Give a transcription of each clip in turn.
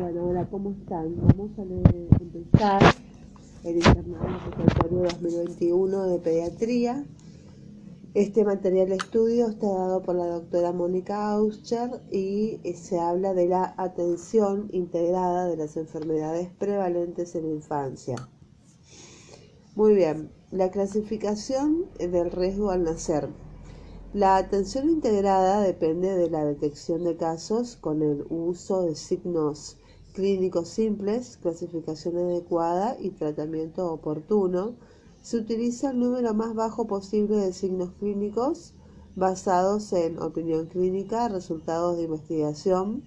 Bueno, hola, ¿cómo están? Vamos a empezar el internado respiratorio 2021 de pediatría. Este material de estudio está dado por la doctora Mónica Auscher y se habla de la atención integrada de las enfermedades prevalentes en la infancia. Muy bien, la clasificación del riesgo al nacer. La atención integrada depende de la detección de casos con el uso de signos clínicos simples, clasificación adecuada y tratamiento oportuno. Se utiliza el número más bajo posible de signos clínicos basados en opinión clínica, resultados de investigación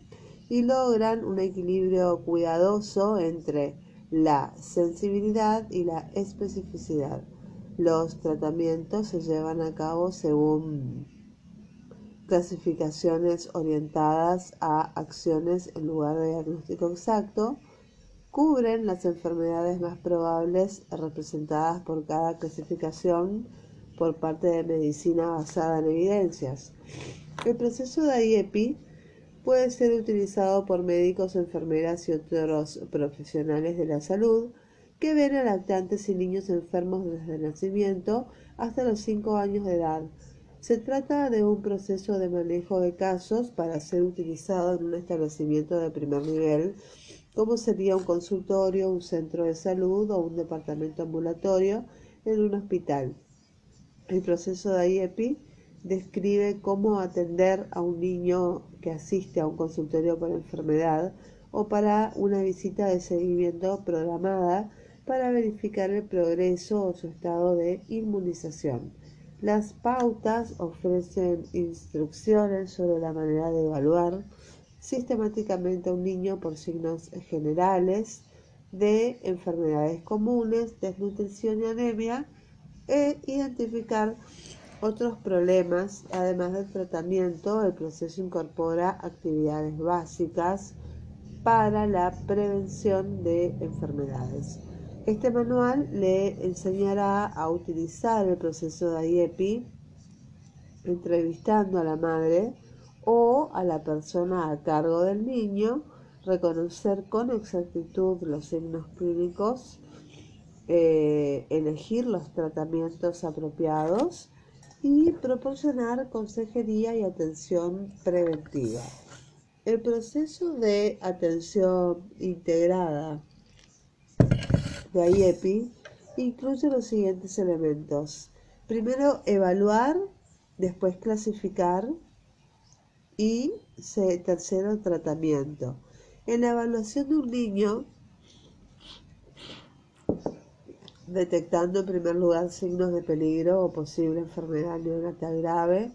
y logran un equilibrio cuidadoso entre la sensibilidad y la especificidad. Los tratamientos se llevan a cabo según clasificaciones orientadas a acciones en lugar de diagnóstico exacto, cubren las enfermedades más probables representadas por cada clasificación por parte de medicina basada en evidencias. El proceso de IEPI puede ser utilizado por médicos, enfermeras y otros profesionales de la salud que ven a lactantes y niños enfermos desde el nacimiento hasta los 5 años de edad. Se trata de un proceso de manejo de casos para ser utilizado en un establecimiento de primer nivel, como sería un consultorio, un centro de salud o un departamento ambulatorio en un hospital. El proceso de IEPI describe cómo atender a un niño que asiste a un consultorio por enfermedad o para una visita de seguimiento programada para verificar el progreso o su estado de inmunización. Las pautas ofrecen instrucciones sobre la manera de evaluar sistemáticamente a un niño por signos generales de enfermedades comunes, desnutrición y anemia e identificar otros problemas. Además del tratamiento, el proceso incorpora actividades básicas para la prevención de enfermedades. Este manual le enseñará a utilizar el proceso de IEPI entrevistando a la madre o a la persona a cargo del niño, reconocer con exactitud los signos clínicos, eh, elegir los tratamientos apropiados y proporcionar consejería y atención preventiva. El proceso de atención integrada IEPI incluye los siguientes elementos. Primero, evaluar, después clasificar y tercero, tratamiento. En la evaluación de un niño, detectando en primer lugar signos de peligro o posible enfermedad neonatal grave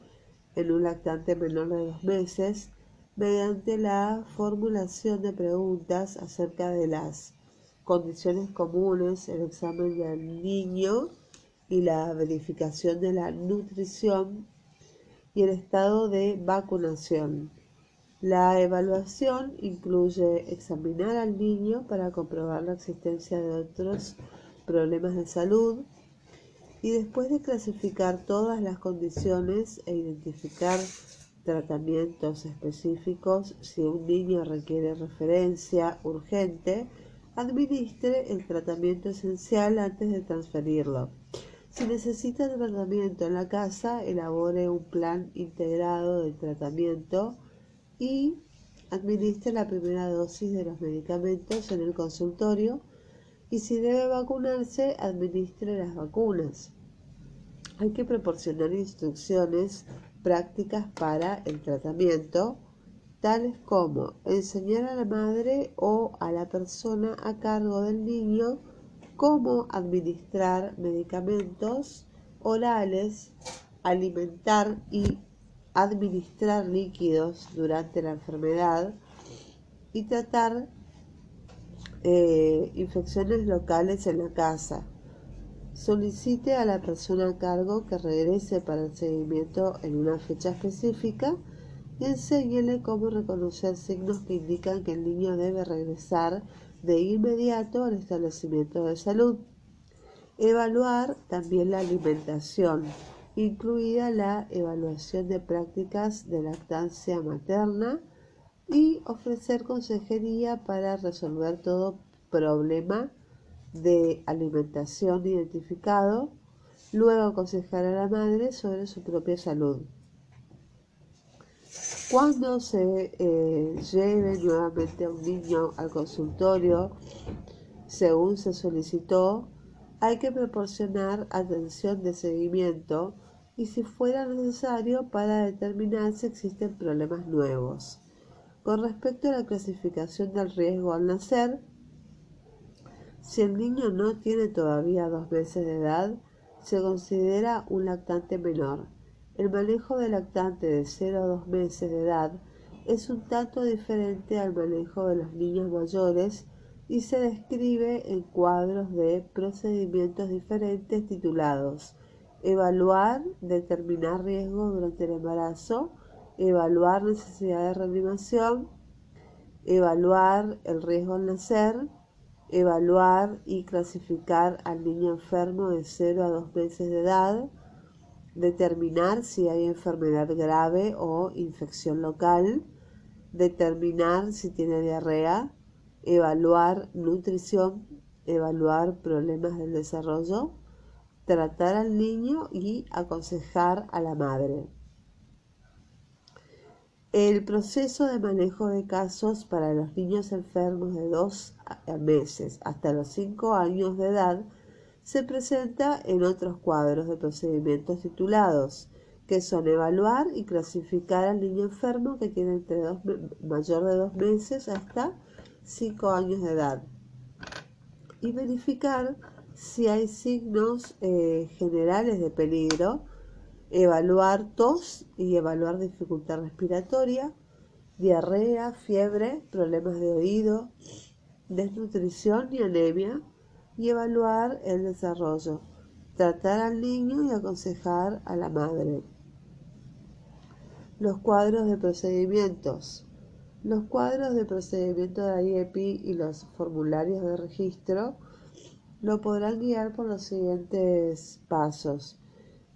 en un lactante menor de dos meses, mediante la formulación de preguntas acerca de las condiciones comunes, el examen del niño y la verificación de la nutrición y el estado de vacunación. La evaluación incluye examinar al niño para comprobar la existencia de otros problemas de salud y después de clasificar todas las condiciones e identificar tratamientos específicos, si un niño requiere referencia urgente, Administre el tratamiento esencial antes de transferirlo. Si necesita tratamiento en la casa, elabore un plan integrado de tratamiento y administre la primera dosis de los medicamentos en el consultorio y si debe vacunarse, administre las vacunas. Hay que proporcionar instrucciones prácticas para el tratamiento tales como enseñar a la madre o a la persona a cargo del niño cómo administrar medicamentos orales, alimentar y administrar líquidos durante la enfermedad y tratar eh, infecciones locales en la casa. Solicite a la persona a cargo que regrese para el seguimiento en una fecha específica enséñele cómo reconocer signos que indican que el niño debe regresar de inmediato al establecimiento de salud. Evaluar también la alimentación, incluida la evaluación de prácticas de lactancia materna y ofrecer consejería para resolver todo problema de alimentación identificado, luego aconsejar a la madre sobre su propia salud. Cuando se eh, lleve nuevamente a un niño al consultorio, según se solicitó, hay que proporcionar atención de seguimiento y si fuera necesario para determinar si existen problemas nuevos. Con respecto a la clasificación del riesgo al nacer, si el niño no tiene todavía dos meses de edad, se considera un lactante menor. El manejo del lactante de 0 a 2 meses de edad es un tanto diferente al manejo de los niños mayores y se describe en cuadros de procedimientos diferentes titulados Evaluar, determinar riesgo durante el embarazo, evaluar necesidad de reanimación, evaluar el riesgo al nacer, evaluar y clasificar al niño enfermo de 0 a 2 meses de edad, determinar si hay enfermedad grave o infección local, determinar si tiene diarrea, evaluar nutrición, evaluar problemas del desarrollo, tratar al niño y aconsejar a la madre. El proceso de manejo de casos para los niños enfermos de dos meses hasta los cinco años de edad se presenta en otros cuadros de procedimientos titulados, que son evaluar y clasificar al niño enfermo que tiene entre dos, mayor de dos meses hasta cinco años de edad y verificar si hay signos eh, generales de peligro evaluar tos y evaluar dificultad respiratoria, diarrea, fiebre, problemas de oído, desnutrición y anemia, y evaluar el desarrollo, tratar al niño y aconsejar a la madre. Los cuadros de procedimientos. Los cuadros de procedimiento de IEPI y los formularios de registro lo podrán guiar por los siguientes pasos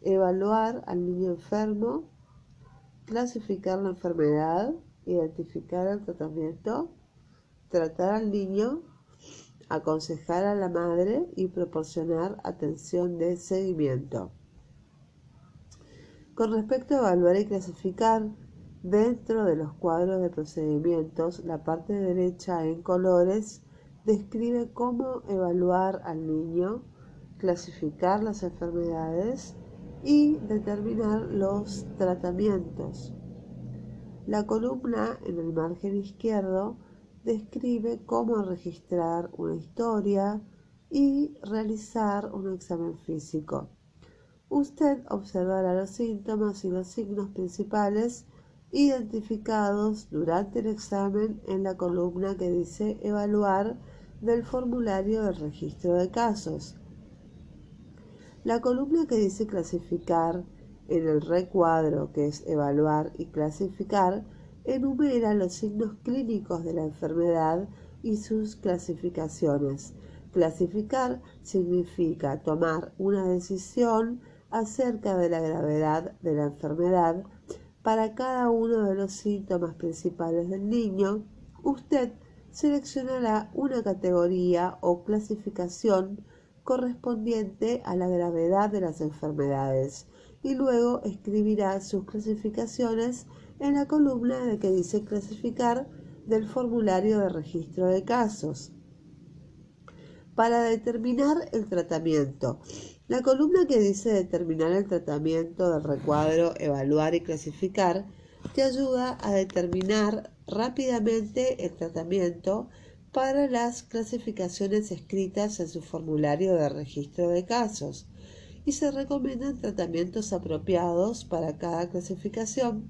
evaluar al niño enfermo, clasificar la enfermedad, identificar el tratamiento, tratar al niño, aconsejar a la madre y proporcionar atención de seguimiento. Con respecto a evaluar y clasificar, dentro de los cuadros de procedimientos, la parte derecha en colores describe cómo evaluar al niño, clasificar las enfermedades, y determinar los tratamientos. La columna en el margen izquierdo describe cómo registrar una historia y realizar un examen físico. Usted observará los síntomas y los signos principales identificados durante el examen en la columna que dice evaluar del formulario del registro de casos. La columna que dice clasificar en el recuadro, que es evaluar y clasificar, enumera los signos clínicos de la enfermedad y sus clasificaciones. Clasificar significa tomar una decisión acerca de la gravedad de la enfermedad. Para cada uno de los síntomas principales del niño, usted seleccionará una categoría o clasificación correspondiente a la gravedad de las enfermedades y luego escribirá sus clasificaciones en la columna de que dice clasificar del formulario de registro de casos. Para determinar el tratamiento, la columna que dice determinar el tratamiento del recuadro, evaluar y clasificar te ayuda a determinar rápidamente el tratamiento para las clasificaciones escritas en su formulario de registro de casos y se recomiendan tratamientos apropiados para cada clasificación.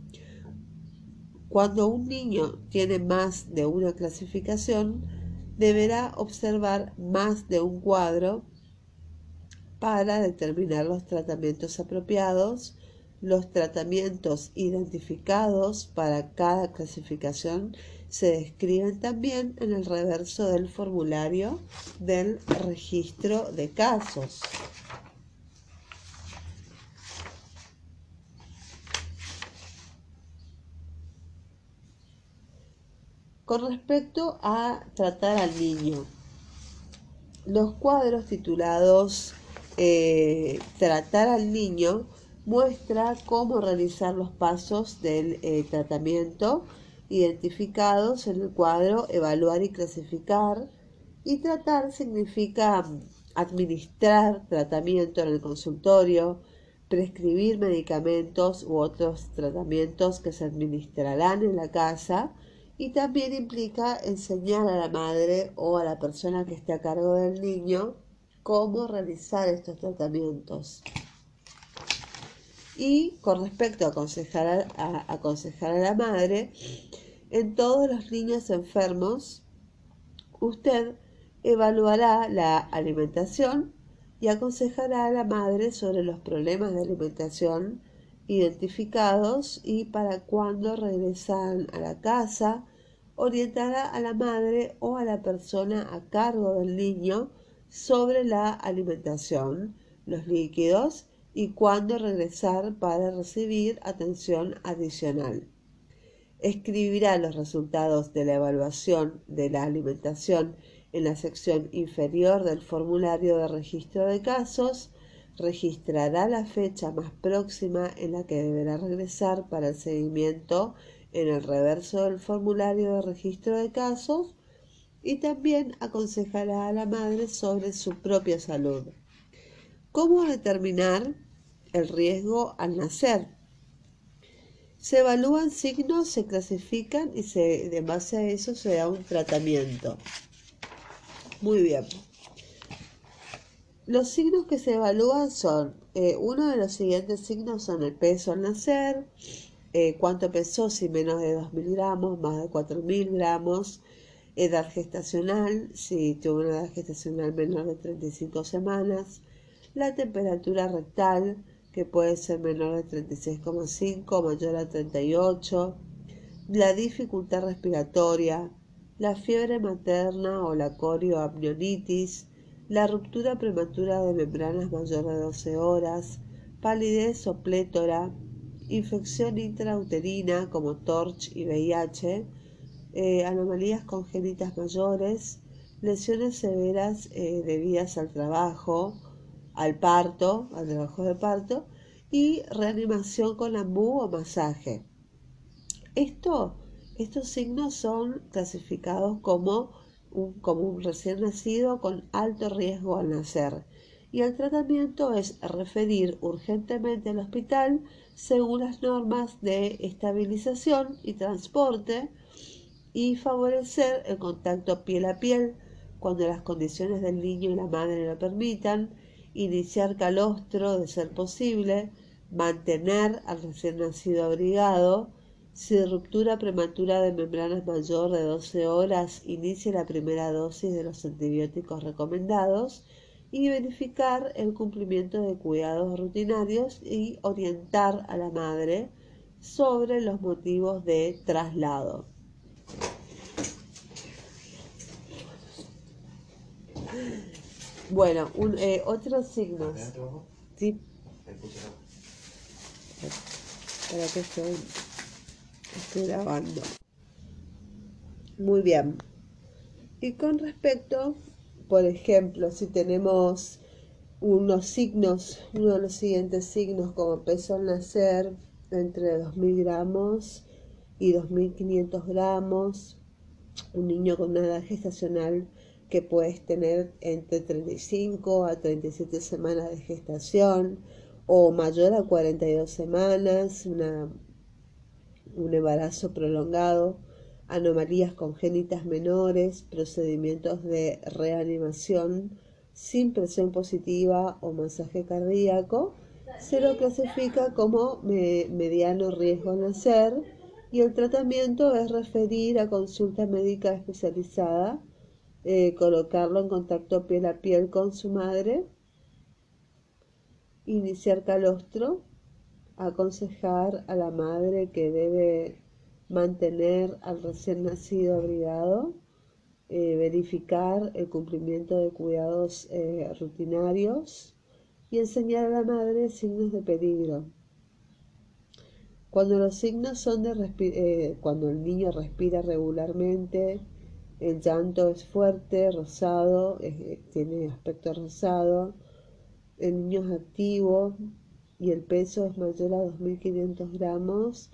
Cuando un niño tiene más de una clasificación, deberá observar más de un cuadro para determinar los tratamientos apropiados, los tratamientos identificados para cada clasificación se describen también en el reverso del formulario del registro de casos. Con respecto a tratar al niño, los cuadros titulados eh, Tratar al niño muestra cómo realizar los pasos del eh, tratamiento identificados en el cuadro Evaluar y clasificar. Y tratar significa administrar tratamiento en el consultorio, prescribir medicamentos u otros tratamientos que se administrarán en la casa y también implica enseñar a la madre o a la persona que esté a cargo del niño cómo realizar estos tratamientos. Y con respecto a aconsejar a, aconsejar a la madre, en todos los niños enfermos, usted evaluará la alimentación y aconsejará a la madre sobre los problemas de alimentación identificados y para cuando regresan a la casa, orientará a la madre o a la persona a cargo del niño sobre la alimentación, los líquidos y cuándo regresar para recibir atención adicional. Escribirá los resultados de la evaluación de la alimentación en la sección inferior del formulario de registro de casos, registrará la fecha más próxima en la que deberá regresar para el seguimiento en el reverso del formulario de registro de casos y también aconsejará a la madre sobre su propia salud. ¿Cómo determinar el riesgo al nacer? Se evalúan signos, se clasifican y se, de base a eso se da un tratamiento. Muy bien. Los signos que se evalúan son, eh, uno de los siguientes signos son el peso al nacer, eh, cuánto pesó, si menos de 2.000 gramos, más de 4.000 gramos, edad gestacional, si tuvo una edad gestacional menor de 35 semanas, la temperatura rectal, que puede ser menor de 36,5 mayor a 38, la dificultad respiratoria, la fiebre materna o la corioamnionitis, la ruptura prematura de membranas mayor de 12 horas, palidez o plétora, infección intrauterina como TORCH y VIH, eh, anomalías congénitas mayores, lesiones severas eh, debidas al trabajo, al parto, al trabajo de parto, y reanimación con ambú o masaje. Esto estos signos son clasificados como un, como un recién nacido con alto riesgo al nacer y el tratamiento es referir urgentemente al hospital según las normas de estabilización y transporte y favorecer el contacto piel a piel cuando las condiciones del niño y la madre lo permitan, iniciar calostro de ser posible, mantener al recién nacido abrigado, si ruptura prematura de membranas mayor de 12 horas, inicie la primera dosis de los antibióticos recomendados y verificar el cumplimiento de cuidados rutinarios y orientar a la madre sobre los motivos de traslado. Bueno, eh, otros signos. Sí. Para que estoy Estoy grabando. Muy bien. Y con respecto, por ejemplo, si tenemos unos signos, uno de los siguientes signos como peso al nacer entre 2.000 gramos y 2.500 gramos, un niño con una edad gestacional que puedes tener entre 35 a 37 semanas de gestación o mayor a 42 semanas, una un embarazo prolongado, anomalías congénitas menores, procedimientos de reanimación sin presión positiva o masaje cardíaco, se lo clasifica como mediano riesgo al nacer y el tratamiento es referir a consulta médica especializada, eh, colocarlo en contacto piel a piel con su madre, iniciar calostro aconsejar a la madre que debe mantener al recién nacido abrigado, eh, verificar el cumplimiento de cuidados eh, rutinarios y enseñar a la madre signos de peligro. Cuando los signos son de eh, cuando el niño respira regularmente, el llanto es fuerte, rosado, tiene aspecto rosado, el niño es activo y el peso es mayor a 2.500 gramos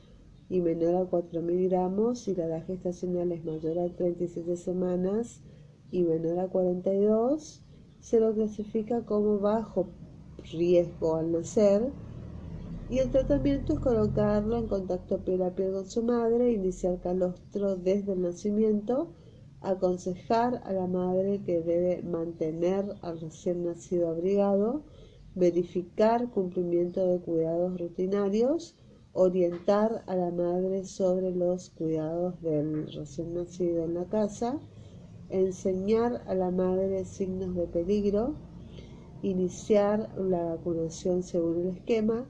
y menor a 4.000 gramos y la edad gestacional es mayor a 37 semanas y menor a 42, se lo clasifica como bajo riesgo al nacer. Y el tratamiento es colocarlo en contacto piel a piel con su madre, iniciar calostro desde el nacimiento, aconsejar a la madre que debe mantener al recién nacido abrigado, verificar cumplimiento de cuidados rutinarios, orientar a la madre sobre los cuidados del recién nacido en la casa, enseñar a la madre signos de peligro, iniciar la vacunación según el esquema,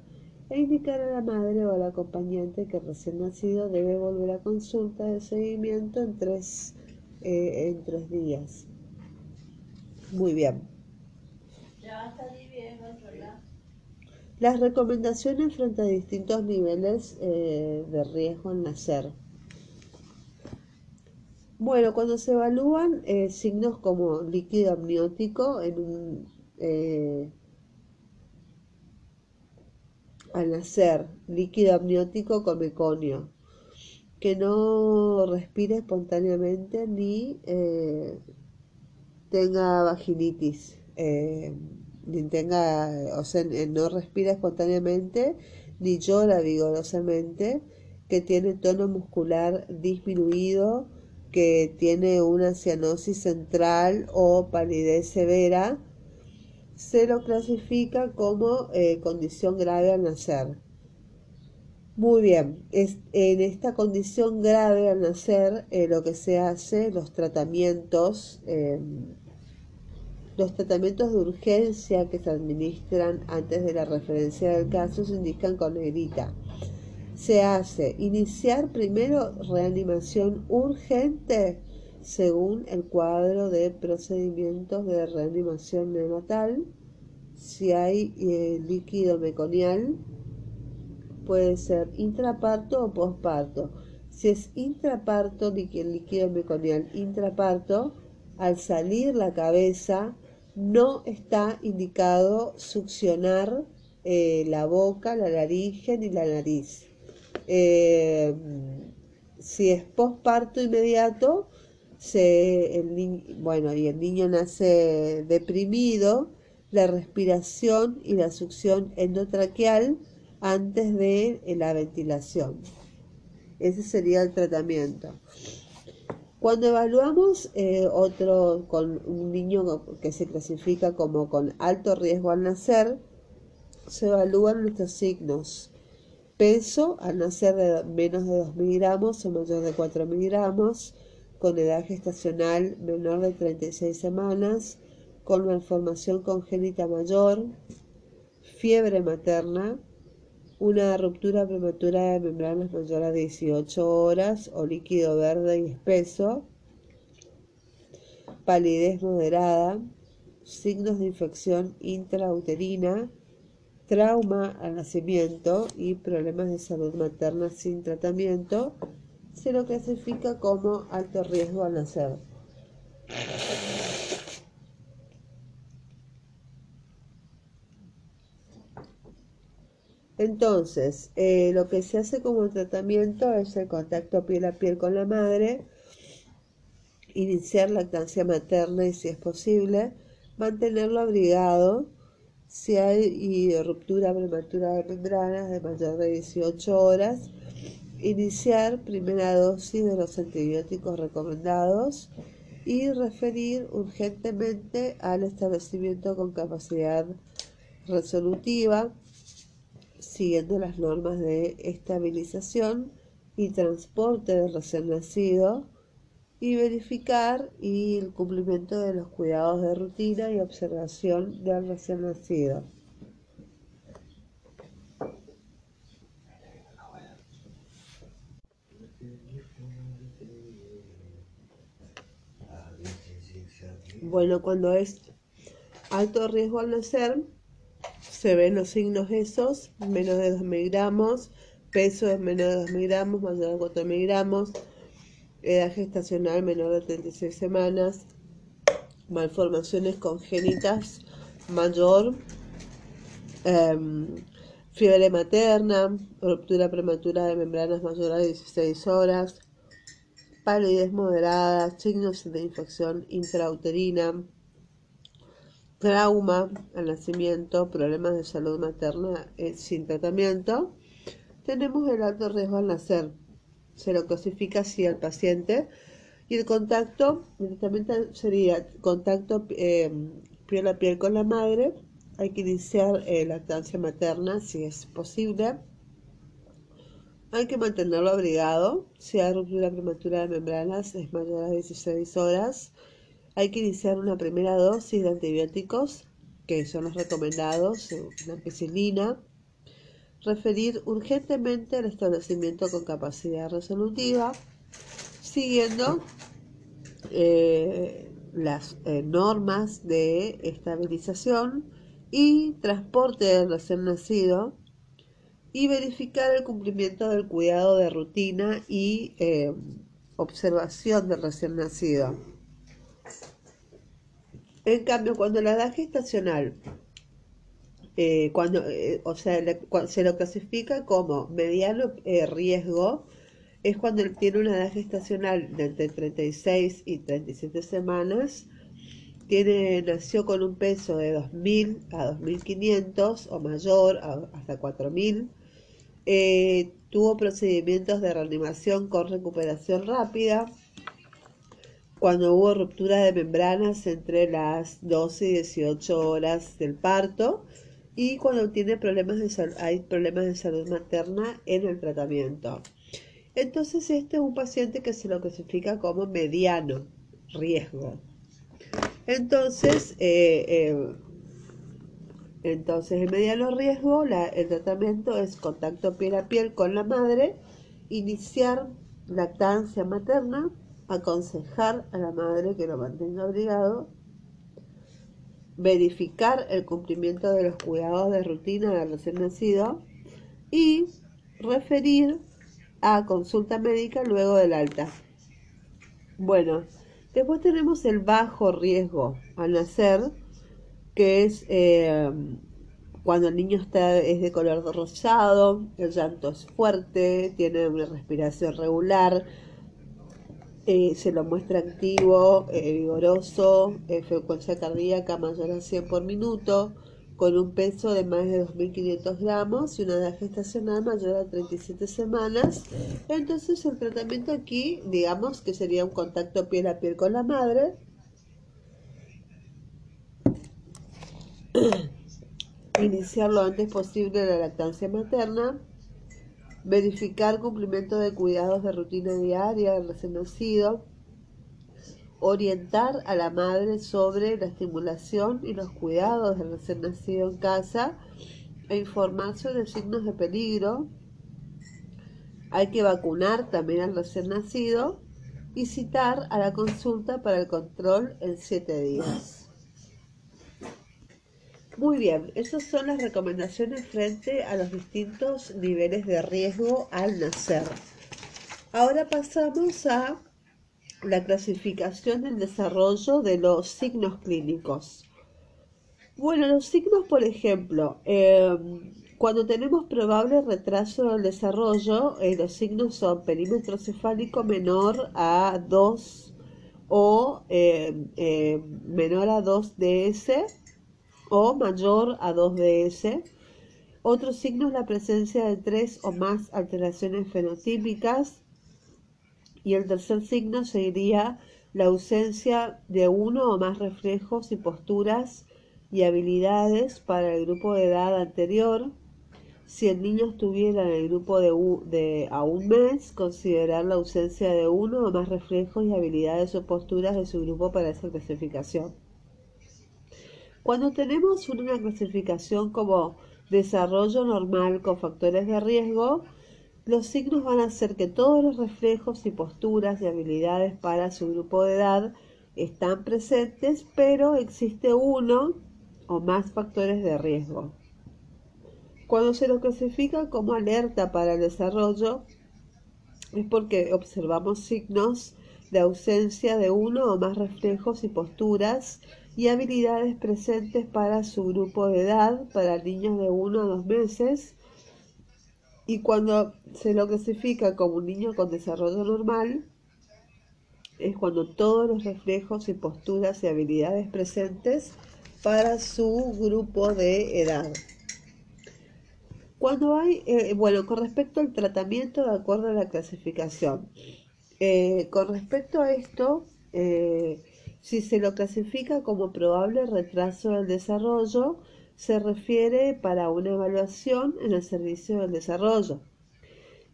e indicar a la madre o al acompañante que recién nacido debe volver a consulta de seguimiento en tres, eh, en tres días. Muy bien. Las recomendaciones frente a distintos niveles eh, de riesgo al nacer. Bueno, cuando se evalúan eh, signos como líquido amniótico en un al nacer, líquido amniótico con meconio, que no respire espontáneamente ni eh, tenga vaginitis, eh, ni tenga, o sea, no respira espontáneamente ni llora vigorosamente, que tiene tono muscular disminuido, que tiene una cianosis central o palidez severa, se lo clasifica como eh, condición grave al nacer. Muy bien, en esta condición grave al nacer eh, lo que se hace, los tratamientos, em, los tratamientos de urgencia que se administran antes de la referencia del caso se indican con negrita. Se hace iniciar primero reanimación urgente según el cuadro de procedimientos de reanimación neonatal. Si hay eh, líquido meconial, puede ser intraparto o posparto. Si es intraparto, líquido, líquido meconial intraparto, al salir la cabeza, no está indicado succionar eh, la boca, la laringe ni la nariz. Eh, si es posparto inmediato, el bueno, y el niño nace deprimido, la respiración y la succión endotraqueal antes de la ventilación. Ese sería el tratamiento. Cuando evaluamos eh, otro con un niño que se clasifica como con alto riesgo al nacer, se evalúan nuestros signos. Peso al nacer de menos de 2 miligramos o mayor de 4 miligramos con edad gestacional menor de 36 semanas, con malformación congénita mayor, fiebre materna, una ruptura prematura de membranas mayor a 18 horas o líquido verde y espeso, palidez moderada, signos de infección intrauterina, trauma al nacimiento y problemas de salud materna sin tratamiento, se lo clasifica como alto riesgo al nacer. Entonces, eh, lo que se hace como tratamiento es el contacto piel a piel con la madre, iniciar lactancia materna y si es posible, mantenerlo abrigado. Si hay ruptura prematura de membranas de mayor de 18 horas, iniciar primera dosis de los antibióticos recomendados y referir urgentemente al establecimiento con capacidad resolutiva, siguiendo las normas de estabilización y transporte del recién nacido, y verificar el cumplimiento de los cuidados de rutina y observación del recién nacido. Bueno, cuando es alto riesgo al nacer, se ven los signos esos, menos de 2 miligramos, peso es menor de 2 miligramos, mayor de 4 miligramos, edad gestacional menor de 36 semanas, malformaciones congénitas mayor, em, fiebre materna, ruptura prematura de membranas mayor a 16 horas, palidez moderada, signos de infección intrauterina, trauma al nacimiento, problemas de salud materna eh, sin tratamiento, tenemos el alto riesgo al nacer. Se lo clasifica así al paciente. Y el contacto, directamente sería contacto eh, piel a piel con la madre. Hay que iniciar eh, lactancia materna si es posible. Hay que mantenerlo abrigado. Si hay ruptura prematura de membranas, es mayor a 16 horas. Hay que iniciar una primera dosis de antibióticos, que son los recomendados, la ampicilina. Referir urgentemente al establecimiento con capacidad resolutiva, siguiendo eh, las eh, normas de estabilización y transporte del recién nacido y verificar el cumplimiento del cuidado de rutina y eh, observación del recién nacido. En cambio, cuando la edad gestacional, eh, cuando, eh, o sea, se lo clasifica como mediano eh, riesgo, es cuando tiene una edad gestacional de entre 36 y 37 semanas, tiene, nació con un peso de 2.000 a 2.500 o mayor, hasta 4.000, tuvo procedimientos de reanimación con recuperación rápida, cuando hubo ruptura de membranas entre las 12 y 18 horas del parto y cuando tiene problemas de hay problemas de salud materna en el tratamiento. Entonces este es un paciente que se lo clasifica como mediano riesgo. Entonces, eh, eh, entonces en mediano riesgo el tratamiento es contacto piel a piel con la madre, iniciar lactancia materna aconsejar a la madre que lo mantenga abrigado, verificar el cumplimiento de los cuidados de rutina del recién nacido y referir a consulta médica luego del alta. Bueno, después tenemos el bajo riesgo al nacer, que es eh, cuando el niño está, es de color rosado, el llanto es fuerte, tiene una respiración regular, eh, se lo muestra activo, eh, vigoroso, eh, frecuencia cardíaca mayor a 100 por minuto, con un peso de más de 2.500 gramos y una edad gestacional mayor a 37 semanas. Entonces el tratamiento aquí, digamos que sería un contacto piel a piel con la madre. Iniciar lo antes posible la lactancia materna verificar cumplimiento de cuidados de rutina diaria del recién nacido, orientar a la madre sobre la estimulación y los cuidados del recién nacido en casa e informar sobre signos de peligro. Hay que vacunar también al recién nacido y citar a la consulta para el control en siete días. Muy bien, esas son las recomendaciones frente a los distintos niveles de riesgo al nacer. Ahora pasamos a la clasificación del desarrollo de los signos clínicos. Bueno, los signos, por ejemplo, em, cuando tenemos probable retraso del desarrollo, eh, los signos son perímetro cefálico menor a 2 o em, em, menor a 2 DS, o mayor a 2DS. Otro signo es la presencia de tres o más alteraciones fenotípicas. Y el tercer signo sería la ausencia de uno o más reflejos y posturas y habilidades para el grupo de edad anterior. Si el niño estuviera en el grupo de, a un mes, considerar la ausencia de uno o más reflejos y habilidades o posturas de su grupo para esa clasificación. Cuando tenemos una clasificación como desarrollo normal con factores de riesgo, los signos van a ser que todos los reflejos y posturas y habilidades para su grupo de edad están presentes, pero existe uno o más factores de riesgo. Cuando se lo clasifica como alerta para el desarrollo, es porque observamos signos de ausencia de uno o más reflejos y posturas y habilidades presentes para su grupo de edad, para niños de uno a dos meses, y cuando se lo clasifica como un niño con desarrollo normal, es cuando todos los reflejos y posturas y habilidades presentes para su grupo de edad. Cuando hay, eh, bueno, con respecto al tratamiento de acuerdo a la clasificación, eh, con respecto a esto, eh, si se lo clasifica como probable retraso del desarrollo, se refiere para una evaluación en el servicio del desarrollo.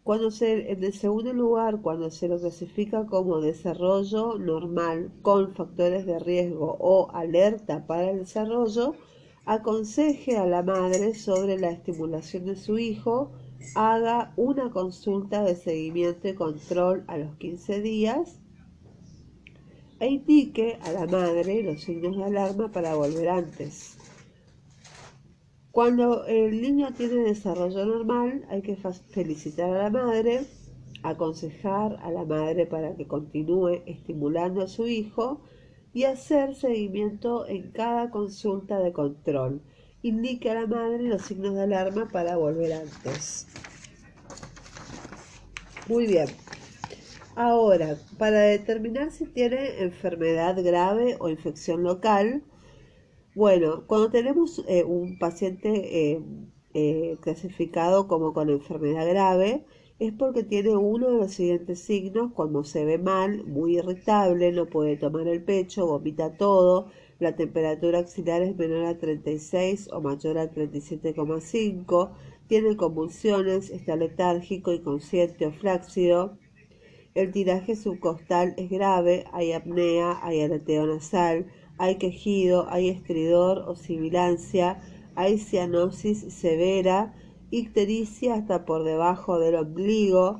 Cuando en el segundo lugar, cuando se lo clasifica como desarrollo normal con factores de riesgo o alerta para el desarrollo, aconseje a la madre sobre la estimulación de su hijo, haga una consulta de seguimiento y control a los 15 días e indique a la madre los signos de alarma para volver antes. Cuando el niño tiene desarrollo normal, hay que felicitar a la madre, aconsejar a la madre para que continúe estimulando a su hijo y hacer seguimiento en cada consulta de control. Indique a la madre los signos de alarma para volver antes. Muy bien. Ahora, para determinar si tiene enfermedad grave o infección local, bueno, cuando tenemos eh, un paciente eh, eh, clasificado como con enfermedad grave, es porque tiene uno de los siguientes signos, cuando se ve mal, muy irritable, no puede tomar el pecho, vomita todo, la temperatura axilar es menor a 36 o mayor a 37,5, tiene convulsiones, está letárgico, inconsciente o flácido, el tiraje subcostal es grave, hay apnea, hay aleteo nasal, hay quejido, hay estridor o sibilancia, hay cianosis severa, ictericia hasta por debajo del ombligo,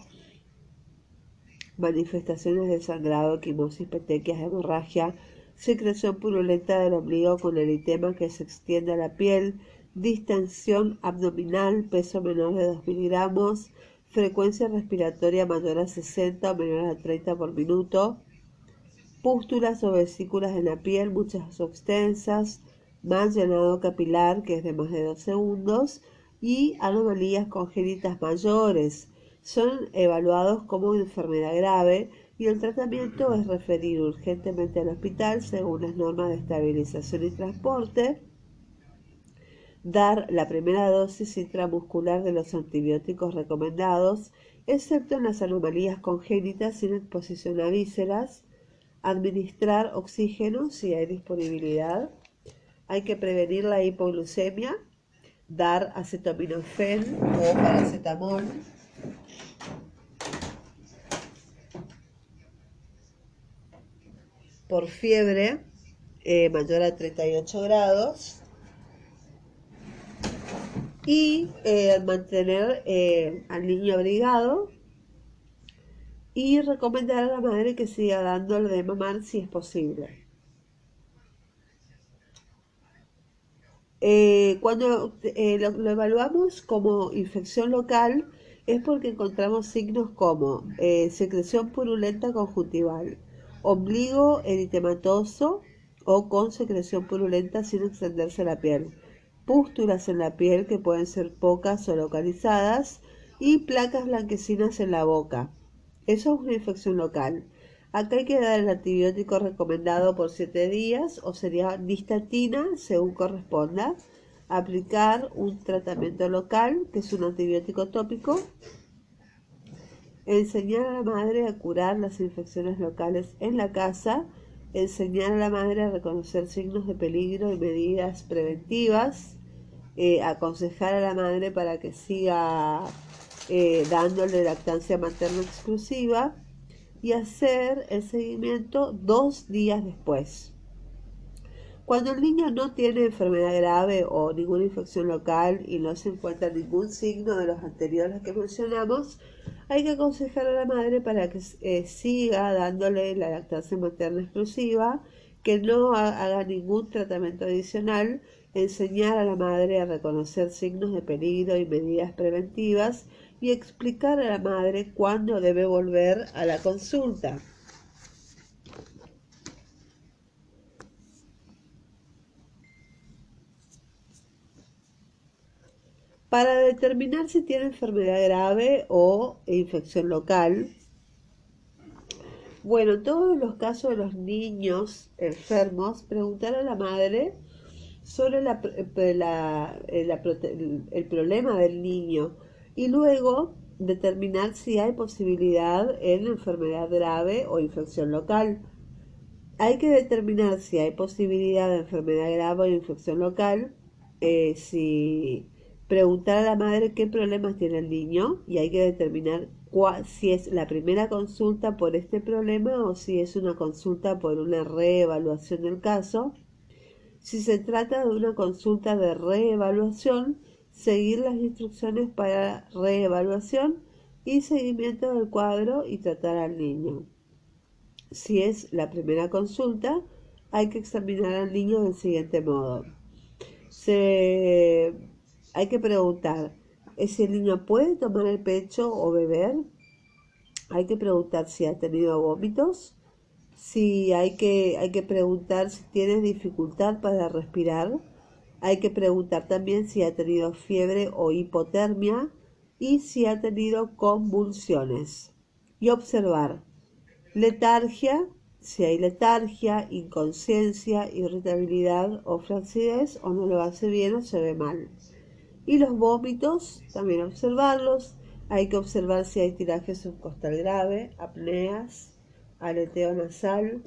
manifestaciones de sangrado, quimosis, petequias, hemorragia, secreción purulenta del ombligo con eritema que se extiende a la piel, distensión abdominal, peso menor de 2 miligramos, frecuencia respiratoria mayor a 60 o menor a 30 por minuto, pústulas o vesículas en la piel, muchas o extensas, mal llenado capilar, que es de más de 2 segundos, y anomalías congénitas mayores. Son evaluados como enfermedad grave y el tratamiento es referir urgentemente al hospital según las normas de estabilización y transporte, dar la primera dosis intramuscular de los antibióticos recomendados, excepto en las anomalías congénitas sin exposición a vísceras, administrar oxígeno si hay disponibilidad. Hay que prevenir la hipoglucemia, dar acetaminofén o paracetamol. Por fiebre eh, mayor a 38 grados y eh, mantener eh, al niño abrigado y recomendar a la madre que siga dándole de mamar si es posible. Eh, cuando eh, lo, evaluamos como infección local es porque encontramos signos como secreción purulenta conjuntival, ombligo eritematoso o con secreción purulenta sin extenderse la piel, pústulas en la piel que pueden ser pocas o localizadas y placas blanquecinas en la boca. Eso es una infección local. Acá hay que dar el antibiótico recomendado por 7 días o sería nistatina según corresponda. Aplicar un tratamiento local, que es un antibiótico tópico. Enseñar a la madre a curar las infecciones locales en la casa. Enseñar a la madre a reconocer signos de peligro y medidas preventivas. Eh, aconsejar a la madre para que siga eh, dándole lactancia materna exclusiva y hacer el seguimiento dos días después. Cuando el niño no tiene enfermedad grave o ninguna infección local y no se encuentra ningún signo de los anteriores que mencionamos, hay que aconsejar a la madre para que eh, siga dándole la lactancia materna exclusiva, que no haga ningún tratamiento adicional enseñar a la madre a reconocer signos de peligro y medidas preventivas y explicar a la madre cuándo debe volver a la consulta. Para determinar si tiene enfermedad grave o infección local, bueno, en todos los casos de los niños enfermos, preguntar a la madre sobre el problema del niño y luego determinar si hay posibilidad en enfermedad grave o infección local. Hay que determinar si hay posibilidad de enfermedad grave o infección local, eh, si preguntar a la madre qué problemas tiene el niño y hay que determinar si es la primera consulta por este problema o si es una consulta por una reevaluación del caso. Si se trata de una consulta de reevaluación, seguir las instrucciones para reevaluación y seguimiento del cuadro y tratar al niño. Si es la primera consulta, hay que examinar al niño del siguiente modo. hay que preguntar, si el niño puede tomar el pecho o beber. Hay que preguntar si ha tenido vómitos. Si hay que, hay que preguntar si tiene dificultad para respirar. Hay que preguntar también si ha tenido fiebre o hipotermia y si ha tenido convulsiones. Y observar letargia, si hay letargia, inconsciencia, irritabilidad o flacidez o no lo hace bien o se ve mal. Y los vómitos, también observarlos. Hay que observar si hay tiraje subcostal grave, apneas, aleteo nasal,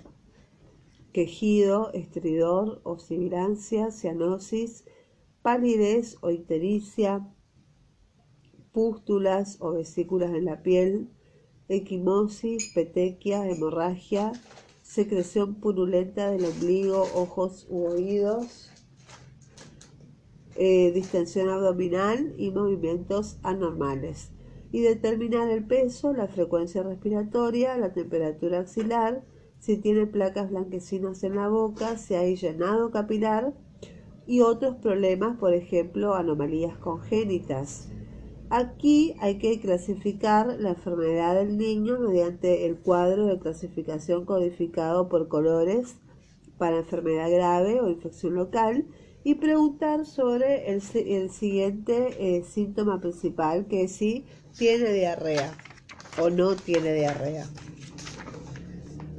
quejido, estridor o sibilancia, cianosis, palidez o ictericia, pústulas o vesículas en la piel, equimosis, petequia, hemorragia, secreción purulenta del ombligo, ojos u oídos, eh, distensión abdominal y movimientos anormales. Y determinar el peso, la frecuencia respiratoria, la temperatura axilar, si tiene placas blanquecinas en la boca, si hay llenado capilar y otros problemas, por ejemplo, anomalías congénitas. Aquí hay que clasificar la enfermedad del niño mediante el cuadro de clasificación codificado por colores para enfermedad grave o infección local y preguntar sobre el, siguiente eh, síntoma principal, que es si tiene diarrea o no tiene diarrea.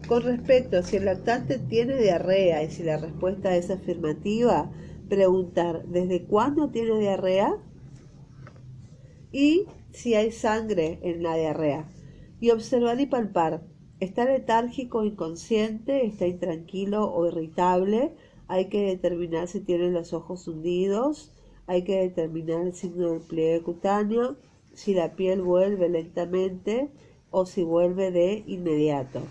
Con respecto a si el lactante tiene diarrea y si la respuesta es afirmativa, preguntar desde cuándo tiene diarrea y si hay sangre en la diarrea. Y observar y palpar. ¿Está letárgico, inconsciente? ¿Está intranquilo o irritable? Hay que determinar si tiene los ojos hundidos, hay que determinar el signo del pliegue cutáneo, si la piel vuelve lentamente o si vuelve de inmediato.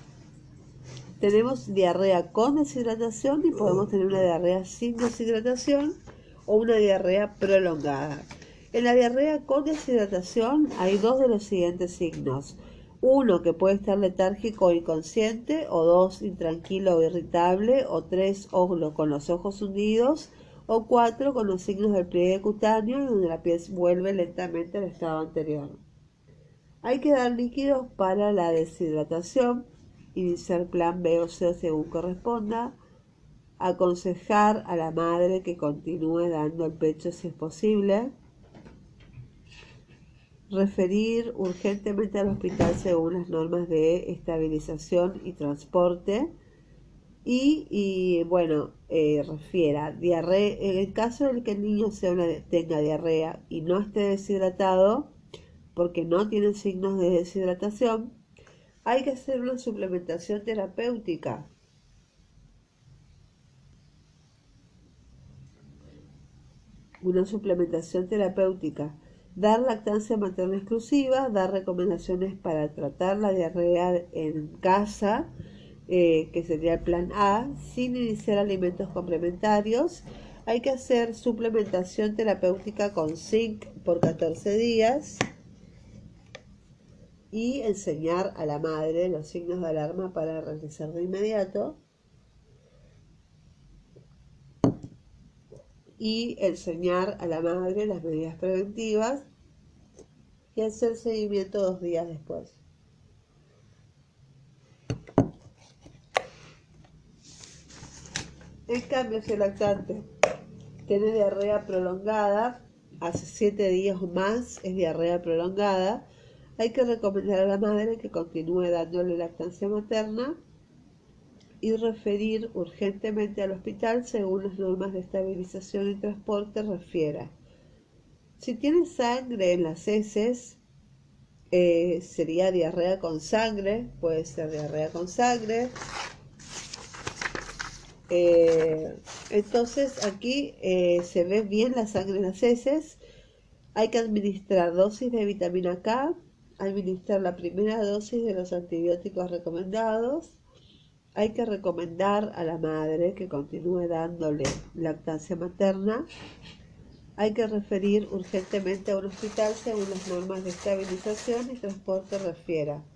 Tenemos diarrea con deshidratación y podemos tener una diarrea sin deshidratación o una diarrea prolongada. En la diarrea con deshidratación hay dos de los siguientes signos uno que puede estar letárgico o inconsciente, o dos intranquilo o irritable, o tres con los ojos hundidos, o cuatro con los signos del pliegue cutáneo, donde la piel vuelve lentamente al estado anterior. Hay que dar líquidos para la deshidratación, iniciar plan B o C según corresponda, aconsejar a la madre que continúe dando el pecho si es posible, referir urgentemente al hospital según las normas de estabilización y transporte. Y, bueno, eh, refiera diarrea, en el caso de que el niño sea tenga diarrea y no esté deshidratado, porque no tiene signos de deshidratación, hay que hacer una suplementación terapéutica. Una suplementación terapéutica dar lactancia materna exclusiva, dar recomendaciones para tratar la diarrea en casa, eh, que sería el plan A, sin iniciar alimentos complementarios. Hay que hacer suplementación terapéutica con zinc por 14 días y enseñar a la madre los signos de alarma para realizar de inmediato. Y enseñar a la madre las medidas preventivas y hacer seguimiento dos días después. En cambio, si el lactante tiene diarrea prolongada, hace siete días o más es diarrea prolongada, hay que recomendar a la madre que continúe dándole lactancia materna y referir urgentemente al hospital según las normas de estabilización y transporte refiera. Si tiene sangre en las heces, eh, sería diarrea con sangre, puede ser diarrea con sangre. Eh, entonces aquí eh, se ve bien la sangre en las heces. Hay que administrar dosis de vitamina K, administrar la primera dosis de los antibióticos recomendados. Hay que recomendar a la madre que continúe dándole lactancia materna. Hay que referir urgentemente a un hospital según las normas de estabilización y transporte refiera.